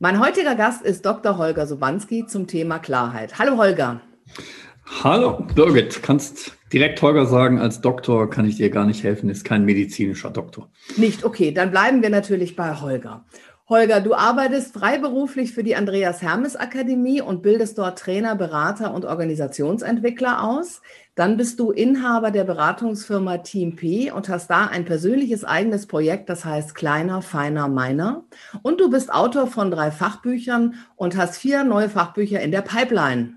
Mein heutiger Gast ist Dr. Holger Sobanski zum Thema Klarheit. Hallo Holger. Hallo Birgit, kannst direkt Holger sagen, als Doktor kann ich dir gar nicht helfen, ist kein medizinischer Doktor. Nicht, okay, dann bleiben wir natürlich bei Holger. Holger, du arbeitest freiberuflich für die Andreas Hermes Akademie und bildest dort Trainer, Berater und Organisationsentwickler aus. Dann bist du Inhaber der Beratungsfirma Team P und hast da ein persönliches eigenes Projekt, das heißt Kleiner, Feiner, Meiner. Und du bist Autor von drei Fachbüchern und hast vier neue Fachbücher in der Pipeline.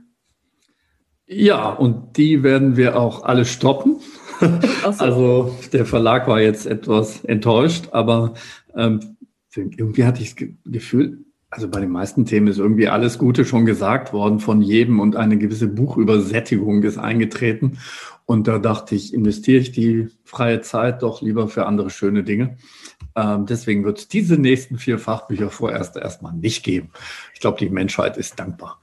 Ja, und die werden wir auch alle stoppen. So. Also der Verlag war jetzt etwas enttäuscht, aber ähm, irgendwie hatte ich das Gefühl, also bei den meisten Themen ist irgendwie alles Gute schon gesagt worden von jedem und eine gewisse Buchübersättigung ist eingetreten. Und da dachte ich, investiere ich die freie Zeit doch lieber für andere schöne Dinge. Ähm, deswegen wird es diese nächsten vier Fachbücher vorerst erstmal nicht geben. Ich glaube, die Menschheit ist dankbar.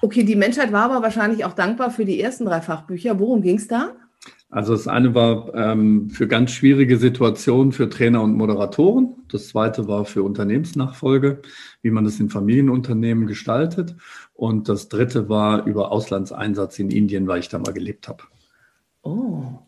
Okay, die Menschheit war aber wahrscheinlich auch dankbar für die ersten drei Fachbücher. Worum ging es da? Also das eine war ähm, für ganz schwierige Situationen für Trainer und Moderatoren. Das zweite war für Unternehmensnachfolge, wie man das in Familienunternehmen gestaltet. Und das dritte war über Auslandseinsatz in Indien, weil ich da mal gelebt habe. Oh,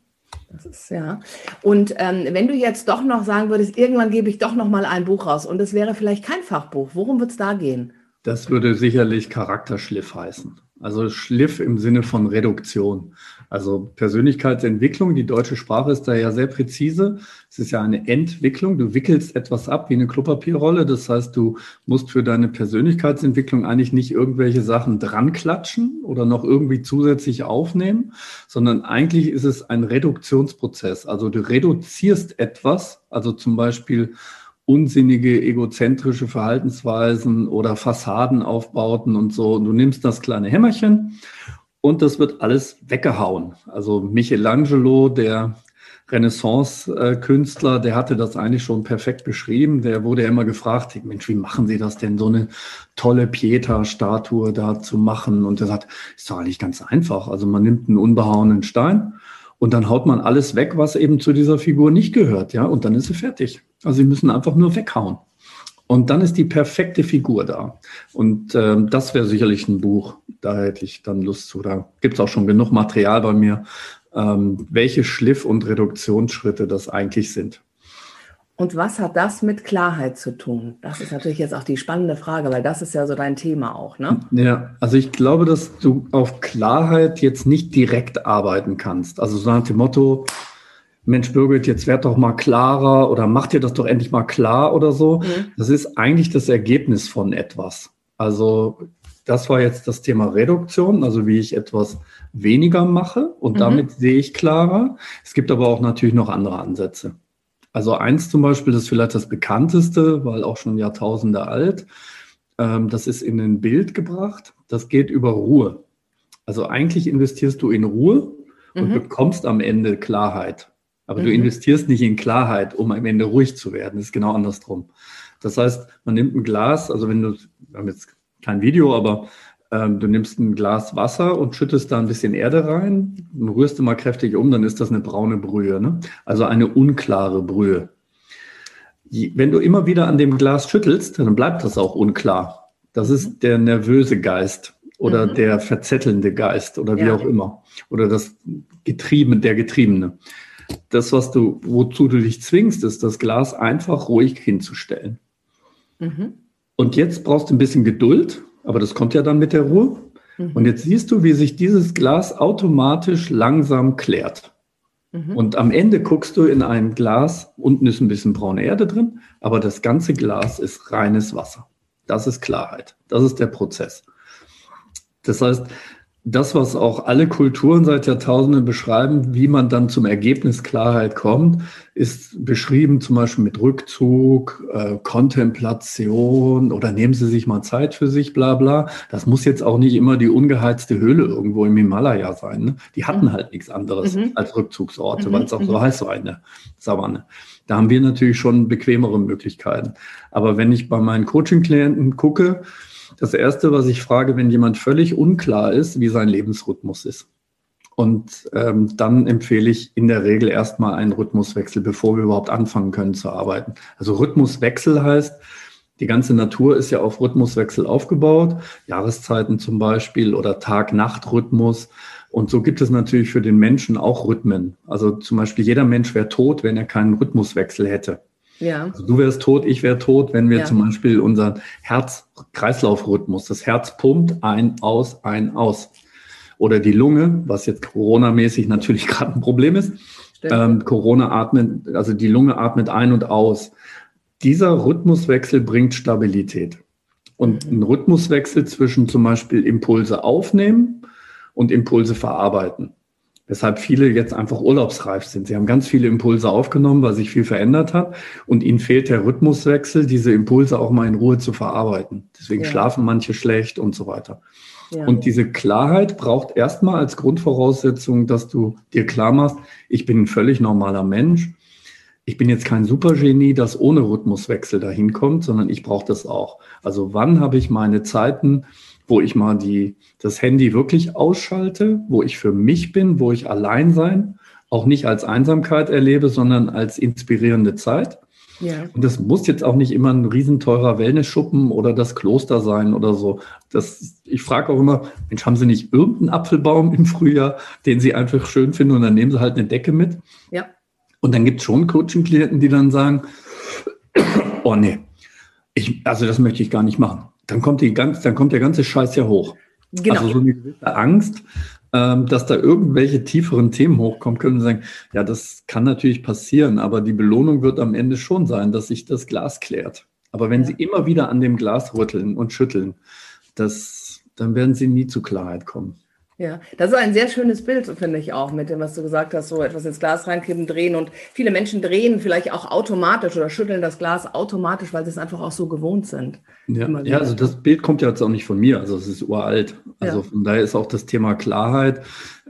das ist ja. Und ähm, wenn du jetzt doch noch sagen würdest, irgendwann gebe ich doch noch mal ein Buch raus und es wäre vielleicht kein Fachbuch, worum wird es da gehen? Das würde sicherlich Charakterschliff heißen. Also Schliff im Sinne von Reduktion. Also Persönlichkeitsentwicklung, die deutsche Sprache ist da ja sehr präzise. Es ist ja eine Entwicklung. Du wickelst etwas ab wie eine Klopapierrolle. Das heißt, du musst für deine Persönlichkeitsentwicklung eigentlich nicht irgendwelche Sachen dran klatschen oder noch irgendwie zusätzlich aufnehmen, sondern eigentlich ist es ein Reduktionsprozess. Also du reduzierst etwas, also zum Beispiel unsinnige, egozentrische Verhaltensweisen oder Fassadenaufbauten und so. Du nimmst das kleine Hämmerchen und das wird alles weggehauen. Also Michelangelo, der Renaissance-Künstler, der hatte das eigentlich schon perfekt beschrieben. Der wurde ja immer gefragt, Mensch, wie machen Sie das denn, so eine tolle Pieta-Statue da zu machen? Und er sagt, ist doch eigentlich ganz einfach. Also man nimmt einen unbehauenen Stein und dann haut man alles weg, was eben zu dieser Figur nicht gehört, ja, und dann ist sie fertig. Also sie müssen einfach nur weghauen. Und dann ist die perfekte Figur da. Und ähm, das wäre sicherlich ein Buch, da hätte ich dann Lust zu. Da gibt es auch schon genug Material bei mir, ähm, welche Schliff- und Reduktionsschritte das eigentlich sind. Und was hat das mit Klarheit zu tun? Das ist natürlich jetzt auch die spannende Frage, weil das ist ja so dein Thema auch, ne? Ja, also ich glaube, dass du auf Klarheit jetzt nicht direkt arbeiten kannst. Also so nach dem Motto, Mensch, Birgit, jetzt werd doch mal klarer oder mach dir das doch endlich mal klar oder so. Mhm. Das ist eigentlich das Ergebnis von etwas. Also das war jetzt das Thema Reduktion, also wie ich etwas weniger mache und mhm. damit sehe ich klarer. Es gibt aber auch natürlich noch andere Ansätze. Also eins zum Beispiel, das ist vielleicht das bekannteste, weil auch schon Jahrtausende alt. Ähm, das ist in ein Bild gebracht. Das geht über Ruhe. Also eigentlich investierst du in Ruhe und mhm. bekommst am Ende Klarheit. Aber mhm. du investierst nicht in Klarheit, um am Ende ruhig zu werden. Das ist genau andersrum. Das heißt, man nimmt ein Glas, also wenn du, wir haben jetzt kein Video, aber ähm, du nimmst ein Glas Wasser und schüttest da ein bisschen Erde rein, rührst du mal kräftig um, dann ist das eine braune Brühe. Ne? Also eine unklare Brühe. Wenn du immer wieder an dem Glas schüttelst, dann bleibt das auch unklar. Das ist der nervöse Geist oder mhm. der verzettelnde Geist oder wie ja. auch immer. Oder das Getrieben, der Getriebene. Das, was du, wozu du dich zwingst, ist, das Glas einfach ruhig hinzustellen. Mhm. Und jetzt brauchst du ein bisschen Geduld aber das kommt ja dann mit der Ruhe. Mhm. Und jetzt siehst du, wie sich dieses Glas automatisch langsam klärt. Mhm. Und am Ende guckst du in ein Glas, unten ist ein bisschen braune Erde drin, aber das ganze Glas ist reines Wasser. Das ist Klarheit. Das ist der Prozess. Das heißt, das, was auch alle Kulturen seit Jahrtausenden beschreiben, wie man dann zum Ergebnis Klarheit kommt, ist beschrieben zum Beispiel mit Rückzug, äh, Kontemplation oder nehmen Sie sich mal Zeit für sich, bla bla. Das muss jetzt auch nicht immer die ungeheizte Höhle irgendwo im Himalaya sein. Ne? Die hatten mhm. halt nichts anderes mhm. als Rückzugsorte, mhm. weil es auch so mhm. heiß war in der Savanne. Da haben wir natürlich schon bequemere Möglichkeiten. Aber wenn ich bei meinen Coaching-Klienten gucke, das Erste, was ich frage, wenn jemand völlig unklar ist, wie sein Lebensrhythmus ist. Und ähm, dann empfehle ich in der Regel erstmal einen Rhythmuswechsel, bevor wir überhaupt anfangen können zu arbeiten. Also Rhythmuswechsel heißt, die ganze Natur ist ja auf Rhythmuswechsel aufgebaut, Jahreszeiten zum Beispiel oder Tag-Nacht-Rhythmus. Und so gibt es natürlich für den Menschen auch Rhythmen. Also zum Beispiel jeder Mensch wäre tot, wenn er keinen Rhythmuswechsel hätte. Ja. Also du wärst tot, ich wäre tot, wenn wir ja. zum Beispiel unseren Herz-Kreislauf-Rhythmus, das Herz pumpt ein, aus, ein, aus. Oder die Lunge, was jetzt Corona-mäßig natürlich gerade ein Problem ist. Ähm, Corona atmet, also die Lunge atmet ein und aus. Dieser Rhythmuswechsel bringt Stabilität. Und mhm. ein Rhythmuswechsel zwischen zum Beispiel Impulse aufnehmen und Impulse verarbeiten weshalb viele jetzt einfach urlaubsreif sind. Sie haben ganz viele Impulse aufgenommen, weil sich viel verändert hat und ihnen fehlt der Rhythmuswechsel, diese Impulse auch mal in Ruhe zu verarbeiten. Deswegen ja. schlafen manche schlecht und so weiter. Ja. Und diese Klarheit braucht erstmal als Grundvoraussetzung, dass du dir klar machst, ich bin ein völlig normaler Mensch. Ich bin jetzt kein Supergenie, das ohne Rhythmuswechsel dahin kommt, sondern ich brauche das auch. Also wann habe ich meine Zeiten, wo ich mal die, das Handy wirklich ausschalte, wo ich für mich bin, wo ich allein sein, auch nicht als Einsamkeit erlebe, sondern als inspirierende Zeit. Ja. Und das muss jetzt auch nicht immer ein riesenteurer Wellnessschuppen oder das Kloster sein oder so. Das, ich frage auch immer, Mensch, haben Sie nicht irgendeinen Apfelbaum im Frühjahr, den Sie einfach schön finden und dann nehmen Sie halt eine Decke mit? Ja. Und dann gibt es schon Coaching-Klienten, die dann sagen, oh nee, ich, also das möchte ich gar nicht machen dann kommt, die ganz, dann kommt der ganze Scheiß ja hoch. Genau. Also so eine gewisse Angst, ähm, dass da irgendwelche tieferen Themen hochkommen können und sagen, ja, das kann natürlich passieren, aber die Belohnung wird am Ende schon sein, dass sich das Glas klärt. Aber wenn ja. Sie immer wieder an dem Glas rütteln und schütteln, das, dann werden Sie nie zu Klarheit kommen. Ja, das ist ein sehr schönes Bild, finde ich auch, mit dem, was du gesagt hast, so etwas ins Glas reinkippen, drehen. Und viele Menschen drehen vielleicht auch automatisch oder schütteln das Glas automatisch, weil sie es einfach auch so gewohnt sind. Ja, ja also das Bild kommt ja jetzt auch nicht von mir, also es ist uralt. Also ja. von daher ist auch das Thema Klarheit,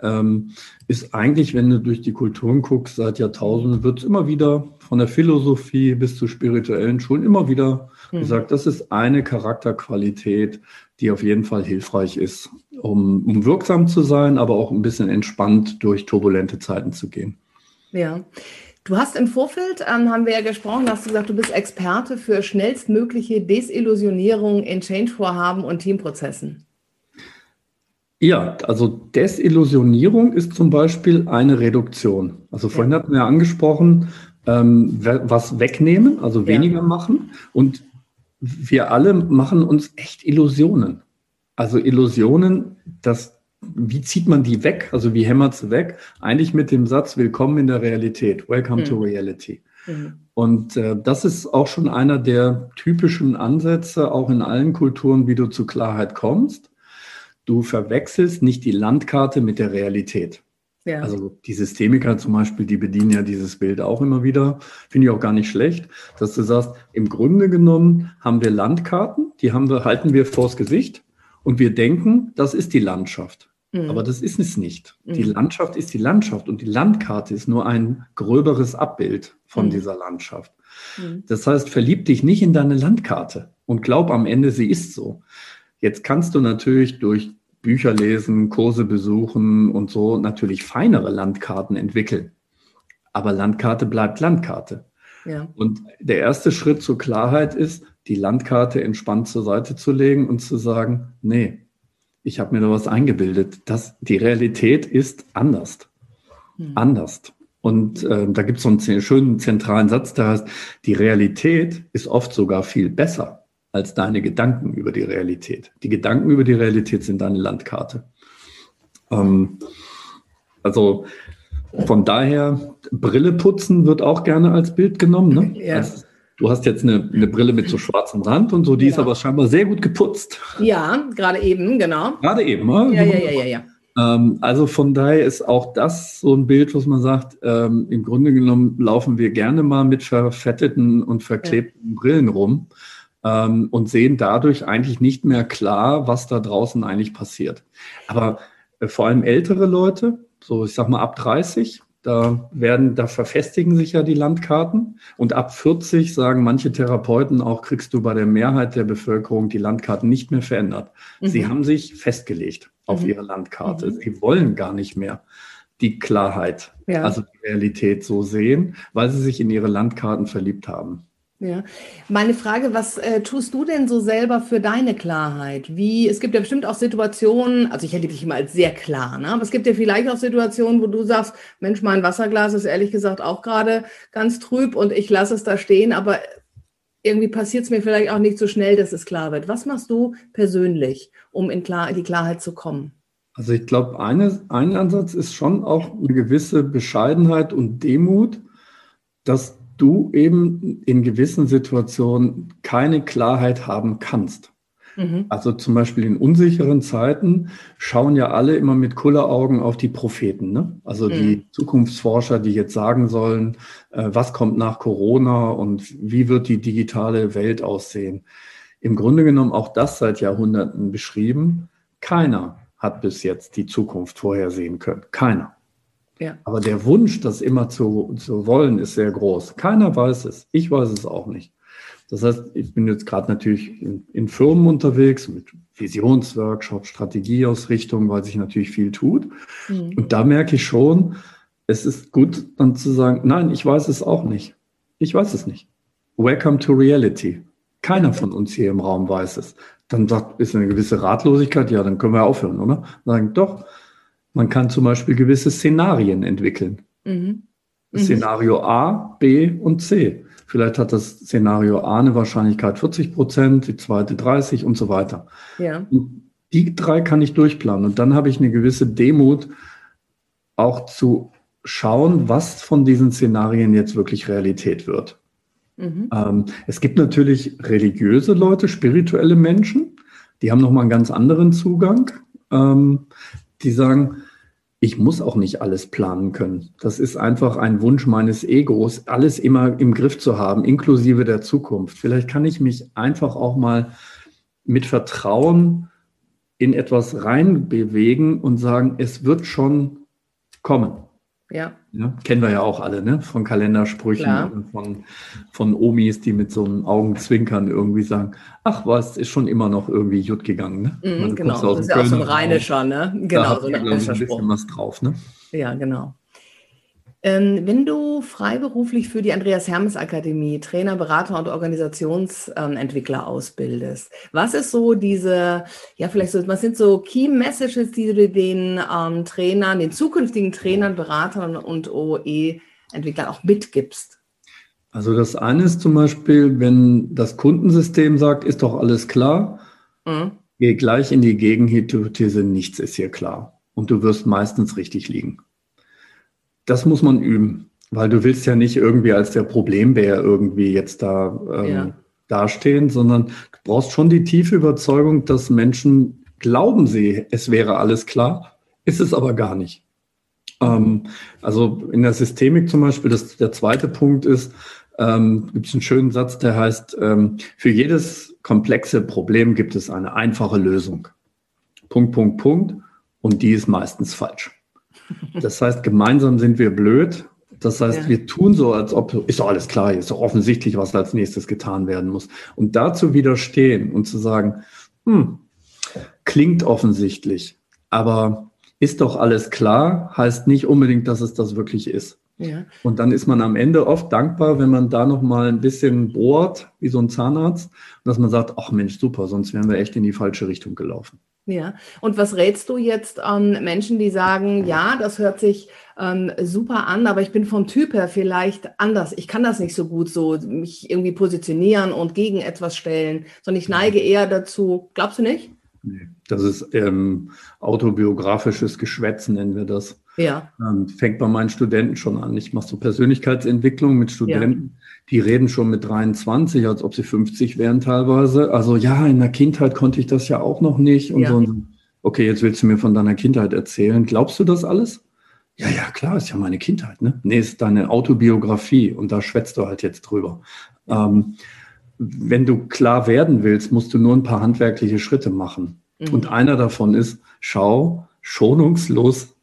ähm, ist eigentlich, wenn du durch die Kulturen guckst, seit Jahrtausenden wird es immer wieder von der Philosophie bis zu spirituellen Schulen immer wieder mhm. gesagt, das ist eine Charakterqualität, die auf jeden Fall hilfreich ist, um, um wirksam zu sein, aber auch ein bisschen entspannt durch turbulente Zeiten zu gehen. Ja. Du hast im Vorfeld, ähm, haben wir ja gesprochen, hast du gesagt, du bist Experte für schnellstmögliche Desillusionierung in Change-Vorhaben und Teamprozessen. Ja, also Desillusionierung ist zum Beispiel eine Reduktion. Also vorhin ja. hatten wir angesprochen, ähm, was wegnehmen, also weniger ja. machen. Und wir alle machen uns echt Illusionen. Also Illusionen, das, wie zieht man die weg? Also wie hämmert sie weg? Eigentlich mit dem Satz, willkommen in der Realität, welcome mhm. to reality. Mhm. Und äh, das ist auch schon einer der typischen Ansätze, auch in allen Kulturen, wie du zu Klarheit kommst. Du verwechselst nicht die Landkarte mit der Realität. Ja. Also die Systemiker zum Beispiel, die bedienen ja dieses Bild auch immer wieder. Finde ich auch gar nicht schlecht, dass du sagst, im Grunde genommen haben wir Landkarten, die haben wir, halten wir vors Gesicht und wir denken, das ist die Landschaft. Mhm. Aber das ist es nicht. Mhm. Die Landschaft ist die Landschaft und die Landkarte ist nur ein gröberes Abbild von mhm. dieser Landschaft. Mhm. Das heißt, verlieb dich nicht in deine Landkarte und glaub am Ende, sie ist so. Jetzt kannst du natürlich durch Bücher lesen, Kurse besuchen und so natürlich feinere Landkarten entwickeln. Aber Landkarte bleibt Landkarte. Ja. Und der erste Schritt zur Klarheit ist, die Landkarte entspannt zur Seite zu legen und zu sagen, nee, ich habe mir da was eingebildet. Das, die Realität ist anders. Hm. Anders. Und äh, da gibt es so einen schönen zentralen Satz, der heißt, die Realität ist oft sogar viel besser als deine Gedanken über die Realität. Die Gedanken über die Realität sind deine Landkarte. Ähm, also von daher, Brille putzen wird auch gerne als Bild genommen. Ne? Ja. Also, du hast jetzt eine, eine, Brille mit so schwarzem Rand und so, die ja. ist aber scheinbar sehr gut geputzt. Ja, gerade eben, genau. Gerade eben, ne? Ja, ja, ja, ja, ja. Ähm, also von daher ist auch das so ein Bild, was man sagt, ähm, im Grunde genommen laufen wir gerne mal mit verfetteten und verklebten ja. Brillen rum ähm, und sehen dadurch eigentlich nicht mehr klar, was da draußen eigentlich passiert. Aber äh, vor allem ältere Leute, so ich sag mal ab 30, da werden, da verfestigen sich ja die Landkarten. Und ab 40 sagen manche Therapeuten auch, kriegst du bei der Mehrheit der Bevölkerung die Landkarten nicht mehr verändert. Mhm. Sie haben sich festgelegt auf mhm. ihre Landkarte. Mhm. Sie wollen gar nicht mehr die Klarheit, ja. also die Realität so sehen, weil sie sich in ihre Landkarten verliebt haben. Ja, meine Frage, was äh, tust du denn so selber für deine Klarheit? Wie, es gibt ja bestimmt auch Situationen, also ich hätte dich immer als sehr klar, ne? aber es gibt ja vielleicht auch Situationen, wo du sagst, Mensch, mein Wasserglas ist ehrlich gesagt auch gerade ganz trüb und ich lasse es da stehen, aber irgendwie passiert es mir vielleicht auch nicht so schnell, dass es klar wird. Was machst du persönlich, um in klar, die Klarheit zu kommen? Also ich glaube, ein Ansatz ist schon auch eine gewisse Bescheidenheit und Demut, dass du eben in gewissen Situationen keine Klarheit haben kannst. Mhm. Also zum Beispiel in unsicheren Zeiten schauen ja alle immer mit Kulleraugen auf die Propheten, ne? also mhm. die Zukunftsforscher, die jetzt sagen sollen, äh, was kommt nach Corona und wie wird die digitale Welt aussehen. Im Grunde genommen auch das seit Jahrhunderten beschrieben. Keiner hat bis jetzt die Zukunft vorhersehen können. Keiner. Ja. Aber der Wunsch, das immer zu, zu wollen, ist sehr groß. Keiner weiß es. Ich weiß es auch nicht. Das heißt, ich bin jetzt gerade natürlich in, in, Firmen unterwegs mit Visionsworkshops, Strategieausrichtung, weil sich natürlich viel tut. Mhm. Und da merke ich schon, es ist gut dann zu sagen, nein, ich weiß es auch nicht. Ich weiß es nicht. Welcome to reality. Keiner von uns hier im Raum weiß es. Dann sagt, ist eine gewisse Ratlosigkeit, ja, dann können wir aufhören, oder? Sagen, doch, man kann zum Beispiel gewisse Szenarien entwickeln. Mhm. Mhm. Szenario A, B und C. Vielleicht hat das Szenario A eine Wahrscheinlichkeit 40 Prozent, die zweite 30 und so weiter. Ja. Und die drei kann ich durchplanen. Und dann habe ich eine gewisse Demut, auch zu schauen, was von diesen Szenarien jetzt wirklich Realität wird. Mhm. Ähm, es gibt natürlich religiöse Leute, spirituelle Menschen, die haben nochmal einen ganz anderen Zugang. Ähm, die sagen, ich muss auch nicht alles planen können. Das ist einfach ein Wunsch meines Egos, alles immer im Griff zu haben, inklusive der Zukunft. Vielleicht kann ich mich einfach auch mal mit Vertrauen in etwas reinbewegen und sagen, es wird schon kommen. Ja. ja. Kennen wir ja auch alle, ne? Von Kalendersprüchen Klar. und von, von Omis, die mit so einem Augenzwinkern irgendwie sagen, ach was, ist schon immer noch irgendwie gut gegangen, ne? Mhm, genau, das ist ja auch so ein rheinischer, ne? Genau, da so ein rheinischer ein bisschen was drauf, ne? Ja, genau. Ähm, wenn du freiberuflich für die Andreas Hermes Akademie Trainer, Berater und Organisationsentwickler ähm, ausbildest, was ist so diese, ja, vielleicht so, was sind so Key Messages, die du den ähm, Trainern, den zukünftigen Trainern, Beratern und OE-Entwicklern auch mitgibst? Also das eine ist zum Beispiel, wenn das Kundensystem sagt, ist doch alles klar, mhm. geh gleich in die Gegenhypothese, nichts ist hier klar. Und du wirst meistens richtig liegen. Das muss man üben, weil du willst ja nicht irgendwie als der Problembär irgendwie jetzt da ähm, ja. dastehen, sondern du brauchst schon die tiefe Überzeugung, dass Menschen glauben sie, es wäre alles klar, ist es aber gar nicht. Ähm, also in der Systemik zum Beispiel, das, der zweite Punkt ist, ähm, gibt es einen schönen Satz, der heißt, ähm, für jedes komplexe Problem gibt es eine einfache Lösung. Punkt, Punkt, Punkt. Und die ist meistens falsch. Das heißt, gemeinsam sind wir blöd. Das heißt, ja. wir tun so, als ob, ist doch alles klar, ist doch offensichtlich, was als nächstes getan werden muss. Und dazu widerstehen und zu sagen, hm, klingt offensichtlich, aber ist doch alles klar, heißt nicht unbedingt, dass es das wirklich ist. Ja. Und dann ist man am Ende oft dankbar, wenn man da noch mal ein bisschen bohrt, wie so ein Zahnarzt, dass man sagt, ach Mensch, super, sonst wären wir echt in die falsche Richtung gelaufen. Ja, und was rätst du jetzt an ähm, Menschen, die sagen, ja, das hört sich ähm, super an, aber ich bin vom Typ her vielleicht anders. Ich kann das nicht so gut so mich irgendwie positionieren und gegen etwas stellen, sondern ich neige eher dazu. Glaubst du nicht? Nee, das ist ähm, autobiografisches Geschwätz, nennen wir das. Ja. Ähm, fängt bei meinen Studenten schon an. Ich mache so Persönlichkeitsentwicklung mit Studenten, ja. Die reden schon mit 23, als ob sie 50 wären teilweise. Also ja, in der Kindheit konnte ich das ja auch noch nicht und ja. so. okay, jetzt willst du mir von deiner Kindheit erzählen. Glaubst du das alles? Ja, ja, klar, ist ja meine Kindheit. Ne? Nee, ist deine Autobiografie und da schwätzt du halt jetzt drüber. Ähm, wenn du klar werden willst, musst du nur ein paar handwerkliche Schritte machen. Mhm. Und einer davon ist, schau schonungslos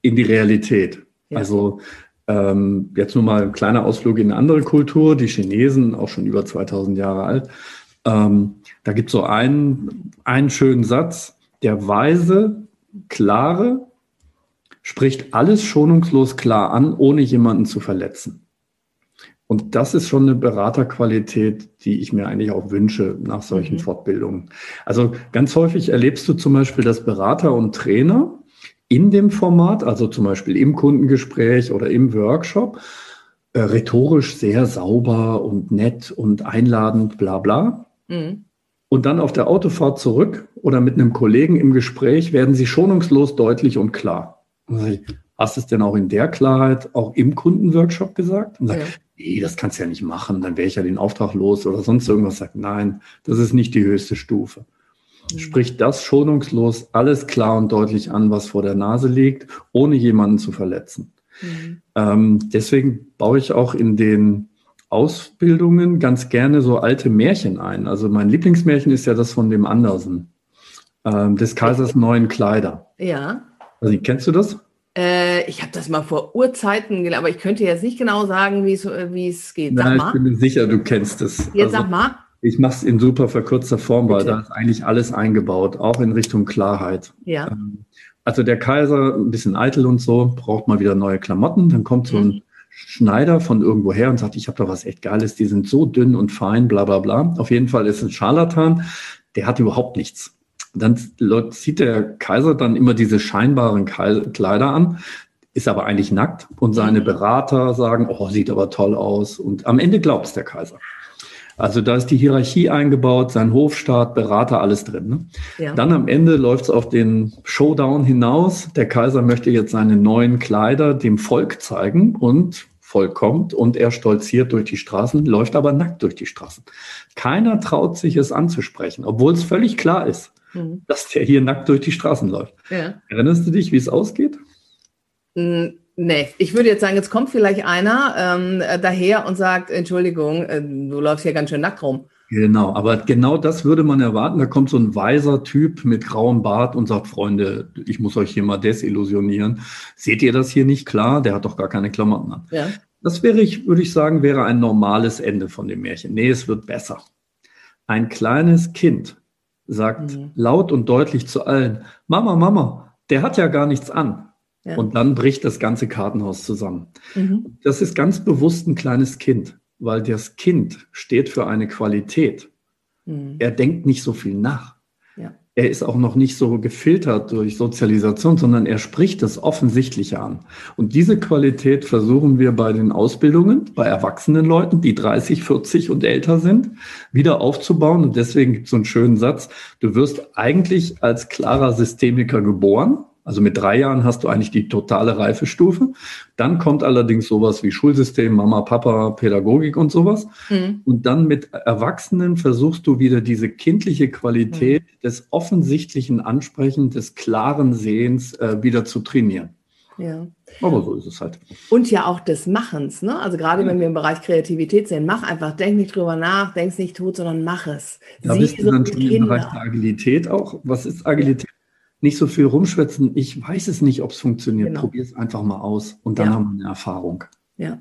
in die Realität. Ja. Also ähm, jetzt nur mal ein kleiner Ausflug in eine andere Kultur, die Chinesen, auch schon über 2000 Jahre alt. Ähm, da gibt es so einen, einen schönen Satz, der weise, klare spricht alles schonungslos klar an, ohne jemanden zu verletzen. Und das ist schon eine Beraterqualität, die ich mir eigentlich auch wünsche nach solchen mhm. Fortbildungen. Also ganz häufig erlebst du zum Beispiel, dass Berater und Trainer in dem Format, also zum Beispiel im Kundengespräch oder im Workshop, äh, rhetorisch sehr sauber und nett und einladend, bla bla. Mhm. Und dann auf der Autofahrt zurück oder mit einem Kollegen im Gespräch werden sie schonungslos deutlich und klar. Hast du es denn auch in der Klarheit auch im Kundenworkshop gesagt? Und sagt, ja nee, das kannst du ja nicht machen, dann wäre ich ja den Auftrag los oder sonst irgendwas. Sagt, nein, das ist nicht die höchste Stufe. Mhm. Sprich das schonungslos alles klar und deutlich an, was vor der Nase liegt, ohne jemanden zu verletzen. Mhm. Ähm, deswegen baue ich auch in den Ausbildungen ganz gerne so alte Märchen ein. Also mein Lieblingsmärchen ist ja das von dem Andersen, ähm, des Kaisers neuen Kleider. Ja. Also kennst du das? Äh, ich habe das mal vor Urzeiten gelernt, aber ich könnte jetzt nicht genau sagen, wie es geht. Sag Nein, mal. ich bin mir sicher, du kennst es. Jetzt also, sag mal. Ich mache es in super verkürzter Form, Bitte. weil da ist eigentlich alles eingebaut, auch in Richtung Klarheit. Ja. Ähm, also der Kaiser, ein bisschen eitel und so, braucht mal wieder neue Klamotten. Dann kommt so ein mhm. Schneider von irgendwo her und sagt, ich habe da was echt Geiles, die sind so dünn und fein, bla bla bla. Auf jeden Fall ist ein Scharlatan, der hat überhaupt nichts dann zieht der Kaiser dann immer diese scheinbaren Kleider an, ist aber eigentlich nackt und seine mhm. Berater sagen, oh, sieht aber toll aus. Und am Ende glaubt es der Kaiser. Also da ist die Hierarchie eingebaut, sein Hofstaat, Berater, alles drin. Ne? Ja. Dann am Ende läuft es auf den Showdown hinaus. Der Kaiser möchte jetzt seine neuen Kleider dem Volk zeigen und Volk kommt und er stolziert durch die Straßen, läuft aber nackt durch die Straßen. Keiner traut sich es anzusprechen, obwohl es völlig klar ist mhm. dass der hier nackt durch die Straßen läuft. Ja. Erinnerst du dich, wie es ausgeht? Nee, ich würde jetzt sagen, jetzt kommt vielleicht einer ähm, daher und sagt, Entschuldigung, äh, du läufst hier ganz schön nackt rum. Genau, aber genau das würde man erwarten. Da kommt so ein weiser Typ mit grauem Bart und sagt, Freunde, ich muss euch hier mal desillusionieren. Seht ihr das hier nicht klar? Der hat doch gar keine Klamotten an. Ja. Das wäre ich, würde ich sagen, wäre ein normales Ende von dem Märchen. Nee, es wird besser. Ein kleines Kind sagt mhm. laut und deutlich zu allen, Mama, Mama, der hat ja gar nichts an. Ja. Und dann bricht das ganze Kartenhaus zusammen. Mhm. Das ist ganz bewusst ein kleines Kind, weil das Kind steht für eine Qualität. Mhm. Er denkt nicht so viel nach er ist auch noch nicht so gefiltert durch Sozialisation, sondern er spricht das Offensichtliche an. Und diese Qualität versuchen wir bei den Ausbildungen, bei erwachsenen Leuten, die 30, 40 und älter sind, wieder aufzubauen. Und deswegen gibt es so einen schönen Satz, du wirst eigentlich als klarer Systemiker geboren, also mit drei Jahren hast du eigentlich die totale Reifestufe. Dann kommt allerdings sowas wie Schulsystem, Mama, Papa, Pädagogik und sowas. Mhm. Und dann mit Erwachsenen versuchst du wieder diese kindliche Qualität mhm. des offensichtlichen Ansprechens, des klaren Sehens äh, wieder zu trainieren. Ja. Aber so ist es halt. Und ja auch des Machens, ne? Also gerade ja. wenn wir im Bereich Kreativität sind, mach einfach, denk nicht drüber nach, denk nicht tot, sondern mach es. Da bist du dann schon im Bereich der Agilität auch. Was ist Agilität? Nicht so viel rumschwätzen. Ich weiß es nicht, ob es funktioniert. Genau. Probier es einfach mal aus und dann ja. haben wir eine Erfahrung. Ja.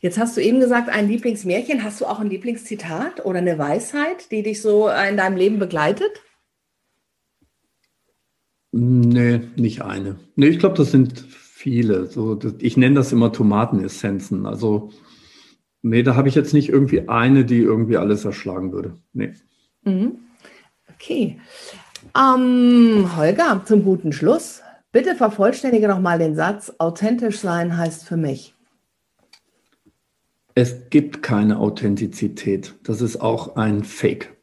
Jetzt hast du eben gesagt, ein Lieblingsmärchen. Hast du auch ein Lieblingszitat oder eine Weisheit, die dich so in deinem Leben begleitet? Nee, nicht eine. Nee, ich glaube, das sind viele. So, ich nenne das immer Tomatenessenzen. Also, nee, da habe ich jetzt nicht irgendwie eine, die irgendwie alles erschlagen würde. Nee. Mhm. Okay. Ähm, Holger, zum guten Schluss. Bitte vervollständige noch mal den Satz, authentisch sein heißt für mich. Es gibt keine Authentizität. Das ist auch ein Fake.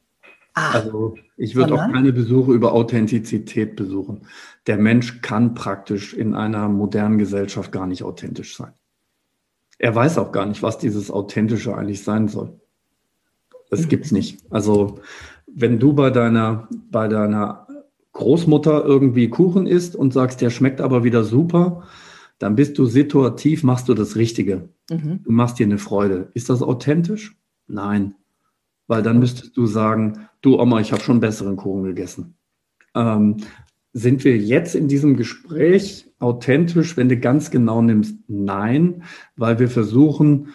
Ah, also ich würde auch keine Besuche über Authentizität besuchen. Der Mensch kann praktisch in einer modernen Gesellschaft gar nicht authentisch sein. Er weiß auch gar nicht, was dieses Authentische eigentlich sein soll. Das mhm. gibt's nicht. Also wenn du bei deiner, bei deiner Großmutter irgendwie Kuchen isst und sagst, der schmeckt aber wieder super, dann bist du situativ, machst du das Richtige. Mhm. Du machst dir eine Freude. Ist das authentisch? Nein. Weil dann müsstest du sagen, du Oma, ich habe schon besseren Kuchen gegessen. Ähm, sind wir jetzt in diesem Gespräch authentisch, wenn du ganz genau nimmst? Nein, weil wir versuchen,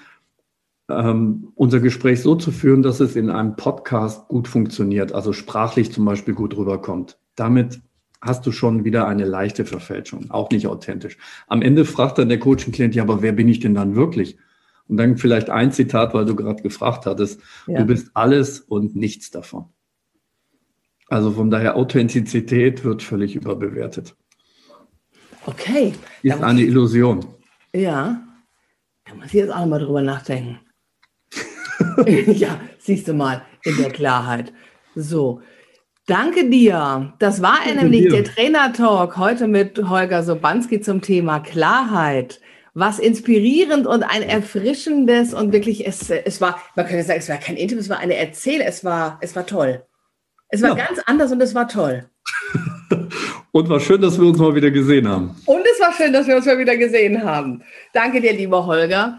ähm, unser Gespräch so zu führen, dass es in einem Podcast gut funktioniert, also sprachlich zum Beispiel gut rüberkommt. Damit hast du schon wieder eine leichte Verfälschung, auch nicht authentisch. Am Ende fragt dann der Coaching-Klient, ja, aber wer bin ich denn dann wirklich? Und dann vielleicht ein Zitat, weil du gerade gefragt hattest, ja. du bist alles und nichts davon. Also von daher Authentizität wird völlig überbewertet. Okay. Ist eine Illusion. Ja. Da muss ich jetzt auch mal drüber nachdenken. ja, siehst du mal, in der Klarheit. So. Danke dir. Das war Danke nämlich dir. der Trainer-Talk heute mit Holger Sobanski zum Thema Klarheit. Was inspirierend und ein erfrischendes und wirklich, es, es war, man könnte sagen, es war kein Interview, es war eine Erzähl, es war, es war toll. Es war ja. ganz anders und es war toll. und war schön, dass wir uns mal wieder gesehen haben. Und es war schön, dass wir uns mal wieder gesehen haben. Danke dir, lieber Holger.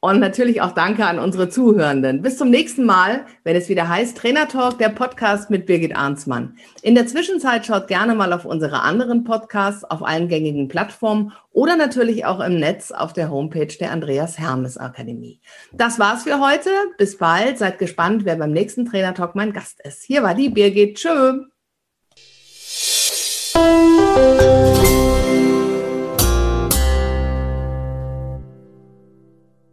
Und natürlich auch danke an unsere Zuhörenden. Bis zum nächsten Mal, wenn es wieder heißt Trainer Talk, der Podcast mit Birgit Arnsmann. In der Zwischenzeit schaut gerne mal auf unsere anderen Podcasts auf allen gängigen Plattformen oder natürlich auch im Netz auf der Homepage der Andreas Hermes Akademie. Das war's für heute. Bis bald. Seid gespannt, wer beim nächsten Trainer Talk mein Gast ist. Hier war die Birgit. Tschö.